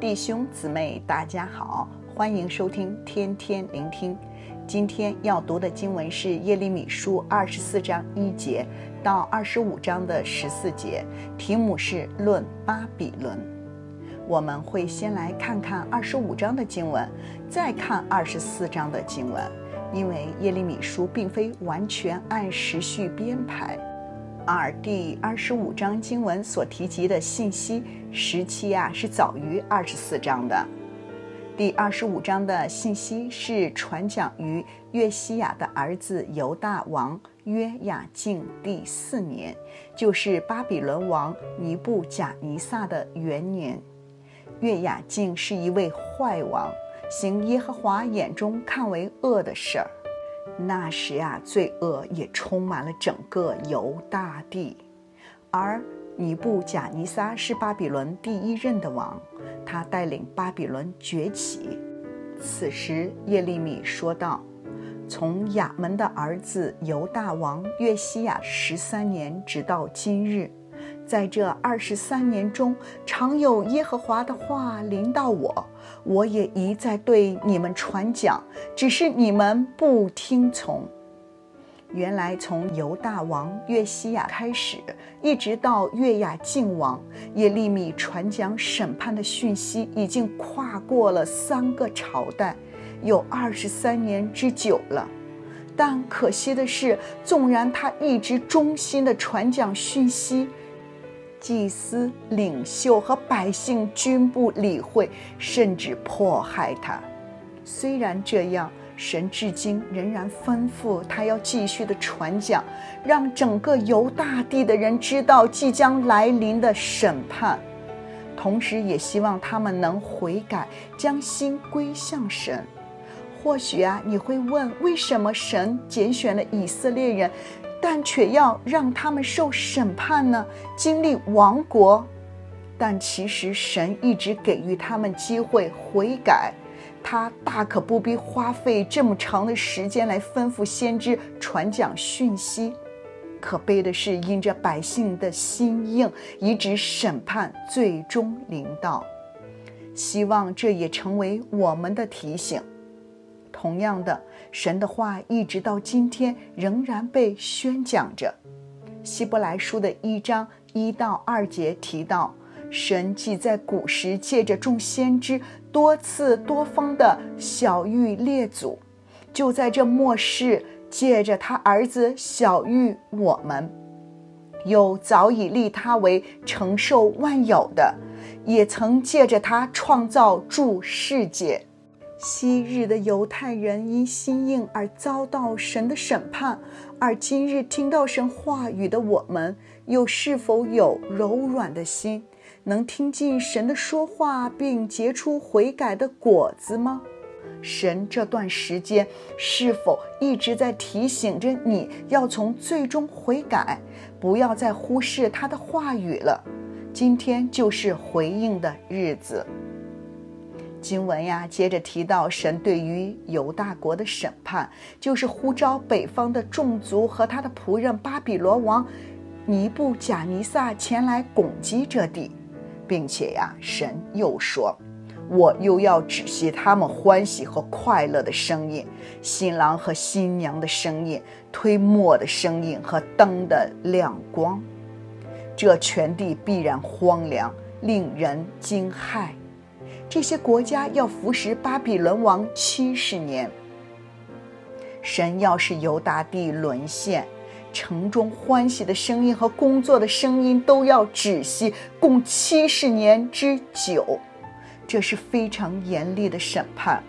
弟兄姊妹，大家好，欢迎收听天天聆听。今天要读的经文是耶利米书二十四章一节到二十五章的十四节，题目是论巴比伦。我们会先来看看二十五章的经文，再看二十四章的经文，因为耶利米书并非完全按时序编排。而第二十五章经文所提及的信息时期啊，是早于二十四章的。第二十五章的信息是传讲于约西亚的儿子犹大王约雅敬第四年，就是巴比伦王尼布甲尼撒的元年。约雅敬是一位坏王，行耶和华眼中看为恶的事儿。那时啊，罪恶也充满了整个犹大地，而尼布甲尼撒是巴比伦第一任的王，他带领巴比伦崛起。此时，耶利米说道：“从亚门的儿子犹大王约西亚十三年，直到今日。”在这二十三年中，常有耶和华的话临到我，我也一再对你们传讲，只是你们不听从。原来从犹大王约西亚开始，一直到约雅敬王，耶利米传讲审判的讯息已经跨过了三个朝代，有二十三年之久了。但可惜的是，纵然他一直忠心地传讲讯息，祭司、领袖和百姓均不理会，甚至迫害他。虽然这样，神至今仍然吩咐他要继续的传讲，让整个犹大地的人知道即将来临的审判，同时也希望他们能悔改，将心归向神。或许啊，你会问，为什么神拣选了以色列人？但却要让他们受审判呢？经历亡国，但其实神一直给予他们机会悔改，他大可不必花费这么长的时间来吩咐先知传讲讯息。可悲的是，因着百姓的心硬，以致审判最终临到。希望这也成为我们的提醒。同样的，神的话一直到今天仍然被宣讲着。希伯来书的一章一到二节提到，神既在古时借着众先知多次多方的晓諭列祖，就在这末世借着他儿子晓諭我们，又早已立他为承受万有的，也曾借着他创造诸世界。昔日的犹太人因心硬而遭到神的审判，而今日听到神话语的我们，又是否有柔软的心，能听进神的说话，并结出悔改的果子吗？神这段时间是否一直在提醒着你要从最终悔改，不要再忽视他的话语了？今天就是回应的日子。经文呀，接着提到神对于犹大国的审判，就是呼召北方的众族和他的仆人巴比伦王尼布贾尼撒前来攻击这地，并且呀，神又说：“我又要止息他们欢喜和快乐的声音，新郎和新娘的声音，推磨的声音和灯的亮光，这全地必然荒凉，令人惊骇。”这些国家要服侍巴比伦王七十年。神要是犹大地沦陷，城中欢喜的声音和工作的声音都要止息，共七十年之久。这是非常严厉的审判。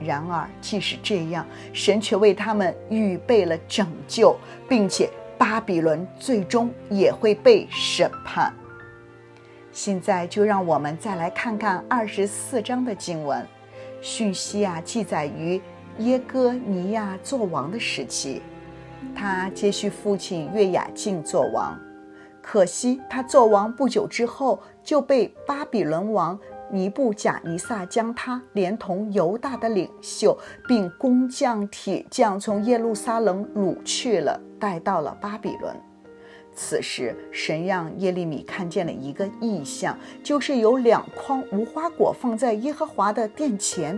然而，即使这样，神却为他们预备了拯救，并且巴比伦最终也会被审判。现在就让我们再来看看二十四章的经文，讯息啊，记载于耶哥尼亚作王的时期，他接续父亲约雅敬作王。可惜他作王不久之后，就被巴比伦王尼布甲尼撒将他连同犹大的领袖，并工匠铁匠从耶路撒冷掳去了，带到了巴比伦。此时，神让耶利米看见了一个异象，就是有两筐无花果放在耶和华的殿前，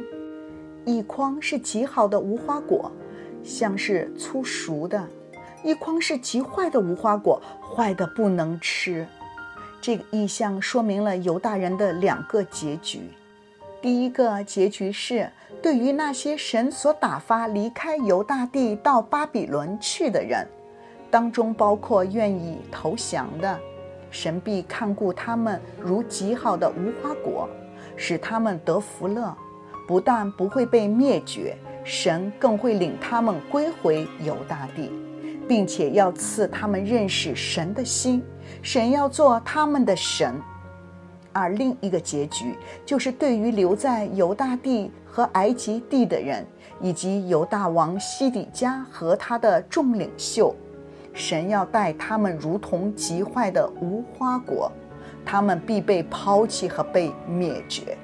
一筐是极好的无花果，像是粗熟的；一筐是极坏的无花果，坏的不能吃。这个异象说明了犹大人的两个结局。第一个结局是，对于那些神所打发离开犹大地到巴比伦去的人，当中包括愿意投降的，神必看顾他们如极好的无花果，使他们得福乐。不但不会被灭绝，神更会领他们归回犹大地，并且要赐他们认识神的心，神要做他们的神。而另一个结局，就是对于留在犹大地和埃及地的人，以及犹大王西底家和他的众领袖，神要待他们如同极坏的无花果，他们必被抛弃和被灭绝。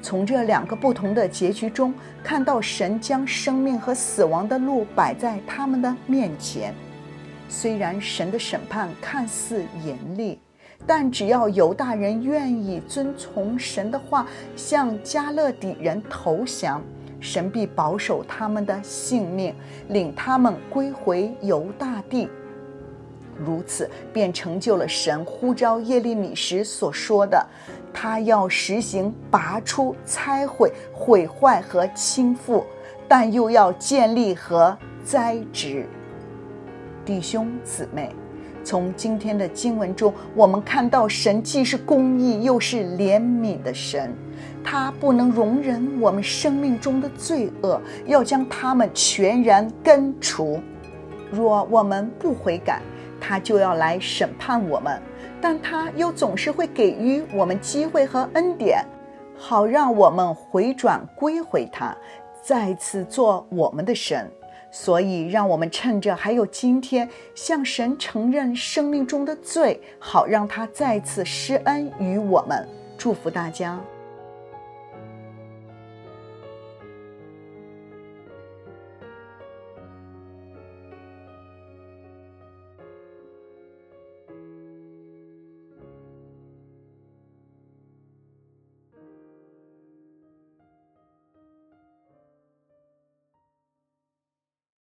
从这两个不同的结局中，看到神将生命和死亡的路摆在他们的面前。虽然神的审判看似严厉。但只要犹大人愿意遵从神的话，向加勒底人投降，神必保守他们的性命，领他们归回犹大地。如此，便成就了神呼召耶利米时所说的：他要实行拔出、拆毁、毁坏和倾覆，但又要建立和栽植。弟兄姊妹。从今天的经文中，我们看到神既是公义又是怜悯的神，他不能容忍我们生命中的罪恶，要将他们全然根除。若我们不悔改，他就要来审判我们，但他又总是会给予我们机会和恩典，好让我们回转归回他，再次做我们的神。所以，让我们趁着还有今天，向神承认生命中的罪，好让他再次施恩于我们。祝福大家。